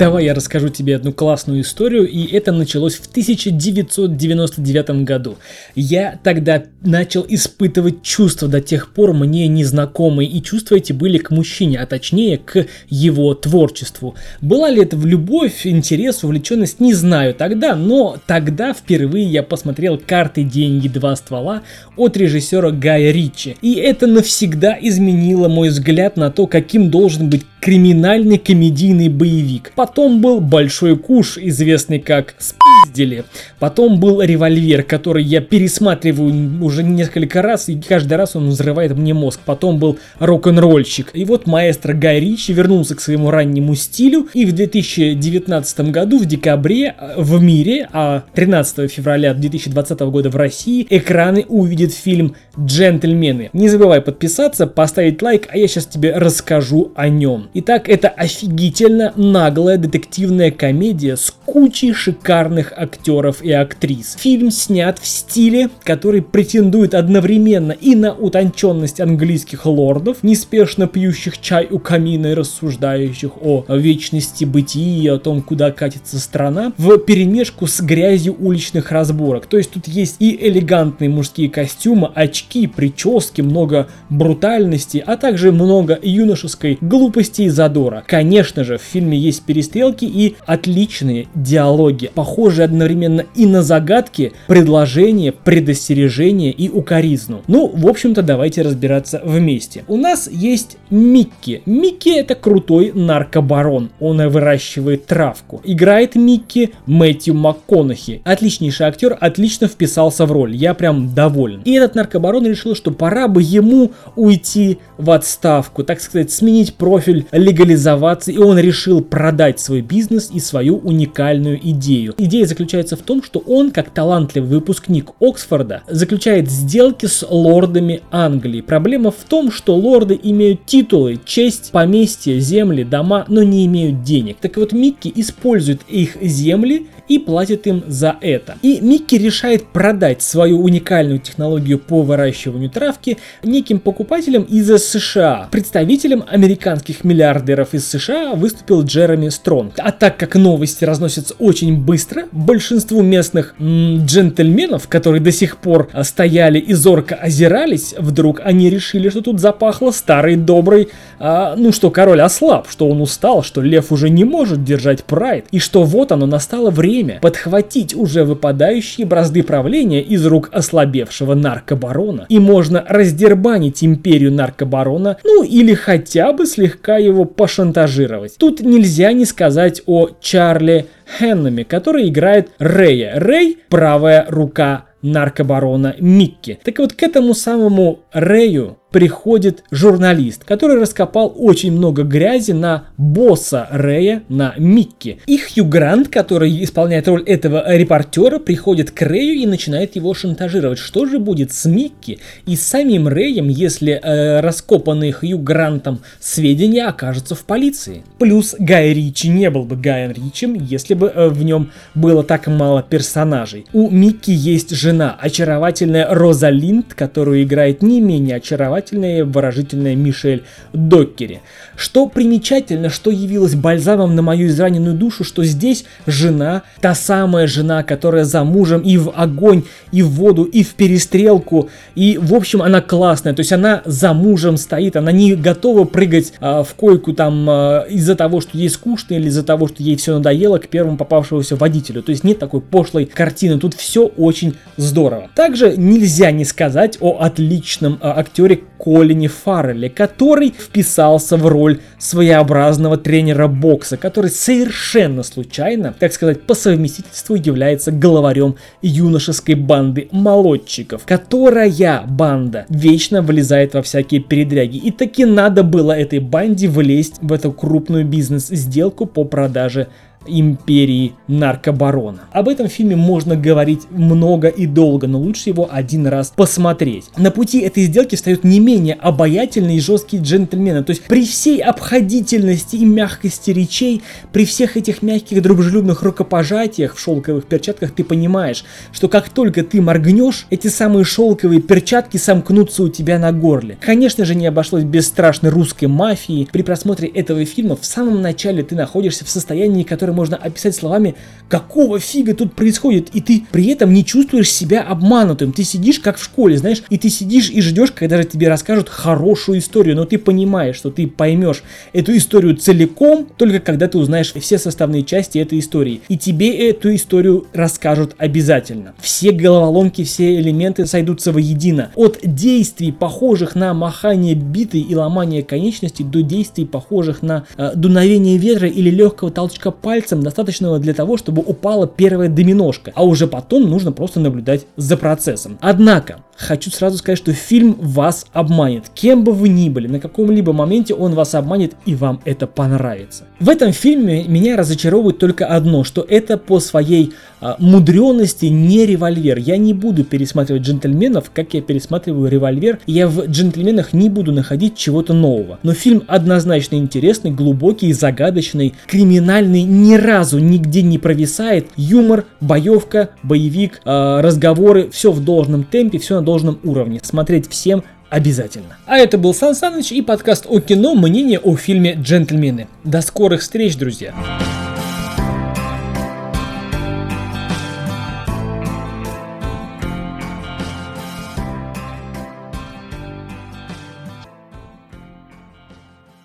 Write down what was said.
Давай я расскажу тебе одну классную историю, и это началось в 1999 году. Я тогда начал испытывать чувства до тех пор мне незнакомые, и чувства эти были к мужчине, а точнее к его творчеству. Была ли это в любовь, интерес, увлеченность, не знаю тогда, но тогда впервые я посмотрел «Карты, деньги, два ствола» от режиссера Гая Ричи. И это навсегда изменило мой взгляд на то, каким должен быть криминальный комедийный боевик. Потом был Большой Куш, известный как «Спиздили». Потом был Револьвер, который я пересматриваю уже несколько раз, и каждый раз он взрывает мне мозг. Потом был Рок-н-ролльщик. И вот маэстро Гай Ричи вернулся к своему раннему стилю, и в 2019 году, в декабре, в мире, а 13 февраля 2020 года в России, экраны увидят фильм «Джентльмены». Не забывай подписаться, поставить лайк, а я сейчас тебе расскажу о нем. Итак, это офигительно наглая детективная комедия с кучей шикарных актеров и актрис. Фильм снят в стиле, который претендует одновременно и на утонченность английских лордов, неспешно пьющих чай у камина и рассуждающих о вечности бытия и о том, куда катится страна, в перемешку с грязью уличных разборок. То есть тут есть и элегантные мужские костюмы, очки, прически, много брутальности, а также много юношеской глупости и задора. Конечно же, в фильме есть перестрелки и отличные диалоги, похожие одновременно и на загадки, предложения, предостережения и укоризну. Ну, в общем-то, давайте разбираться вместе. У нас есть Микки. Микки это крутой наркобарон. Он выращивает травку. Играет Микки Мэтью МакКонахи. Отличнейший актер, отлично вписался в роль. Я прям доволен. И этот наркобарон решил, что пора бы ему уйти в отставку, так сказать, сменить профиль легализоваться, и он решил продать свой бизнес и свою уникальную идею. Идея заключается в том, что он, как талантливый выпускник Оксфорда, заключает сделки с лордами Англии. Проблема в том, что лорды имеют титулы, честь, поместья, земли, дома, но не имеют денег. Так вот, Микки использует их земли и платит им за это. И Микки решает продать свою уникальную технологию по выращиванию травки неким покупателям из США, представителям американских миллиардеров миллиардеров из США выступил Джереми Стронг. А так как новости разносятся очень быстро, большинству местных м- джентльменов, которые до сих пор а, стояли и зорко озирались, вдруг они решили, что тут запахло старый добрый, а, ну что король ослаб, что он устал, что лев уже не может держать прайд, и что вот оно настало время подхватить уже выпадающие бразды правления из рук ослабевшего наркобарона, и можно раздербанить империю наркобарона, ну или хотя бы слегка его пошантажировать. Тут нельзя не сказать о Чарли Хеннаме, который играет Рэя. Рэй – правая рука наркобарона Микки. Так вот, к этому самому Рэю приходит журналист, который раскопал очень много грязи на босса Рэя, на Микки. И Хью Грант, который исполняет роль этого репортера, приходит к Рэю и начинает его шантажировать. Что же будет с Микки и самим Рэем, если э, раскопанные Хью Грантом сведения окажутся в полиции? Плюс Гай Ричи не был бы Гаем Ричем, если бы э, в нем было так мало персонажей. У Микки есть жена, очаровательная Роза Линд, которую играет не менее очаровательная очаровательная и выражительная Мишель Доккери. Что примечательно, что явилось бальзамом на мою израненную душу, что здесь жена, та самая жена, которая за мужем и в огонь, и в воду, и в перестрелку, и в общем она классная, то есть она за мужем стоит, она не готова прыгать а, в койку там а, из-за того, что ей скучно или из-за того, что ей все надоело к первому попавшемуся водителю, то есть нет такой пошлой картины, тут все очень здорово. Также нельзя не сказать о отличном а, актере Колине Фаррелли, который вписался в роль своеобразного тренера бокса, который совершенно случайно, так сказать, по совместительству является главарем юношеской банды молодчиков, которая банда вечно влезает во всякие передряги. И таки надо было этой банде влезть в эту крупную бизнес-сделку по продаже империи наркобарона. Об этом фильме можно говорить много и долго, но лучше его один раз посмотреть. На пути этой сделки встают не менее обаятельные и жесткие джентльмены. То есть при всей обходительности и мягкости речей, при всех этих мягких дружелюбных рукопожатиях в шелковых перчатках ты понимаешь, что как только ты моргнешь, эти самые шелковые перчатки сомкнутся у тебя на горле. Конечно же не обошлось без страшной русской мафии. При просмотре этого фильма в самом начале ты находишься в состоянии, которое можно описать словами «какого фига тут происходит?» И ты при этом не чувствуешь себя обманутым. Ты сидишь как в школе, знаешь, и ты сидишь и ждешь, когда же тебе расскажут хорошую историю, но ты понимаешь, что ты поймешь эту историю целиком, только когда ты узнаешь все составные части этой истории. И тебе эту историю расскажут обязательно. Все головоломки, все элементы сойдутся воедино. От действий, похожих на махание битой и ломание конечностей, до действий, похожих на э, дуновение ветра или легкого толчка пальцем, достаточного для того, чтобы упала первая доминошка. А уже потом нужно просто наблюдать за процессом. Однако, хочу сразу сказать, что фильм вас обманет. Кем бы вы ни были, на каком-либо моменте он вас обманет и вам это понравится. В этом фильме меня разочаровывает только одно, что это по своей а, мудренности не револьвер. Я не буду пересматривать джентльменов, как я пересматриваю револьвер. Я в джентльменах не буду находить чего-то нового. Но фильм однозначно интересный, глубокий, загадочный, криминальный, ни разу нигде не провисает. Юмор, боевка, боевик, э, разговоры, все в должном темпе, все на должном уровне. Смотреть всем обязательно. А это был Сан Саныч и подкаст о кино «Мнение о фильме «Джентльмены». До скорых встреч, друзья!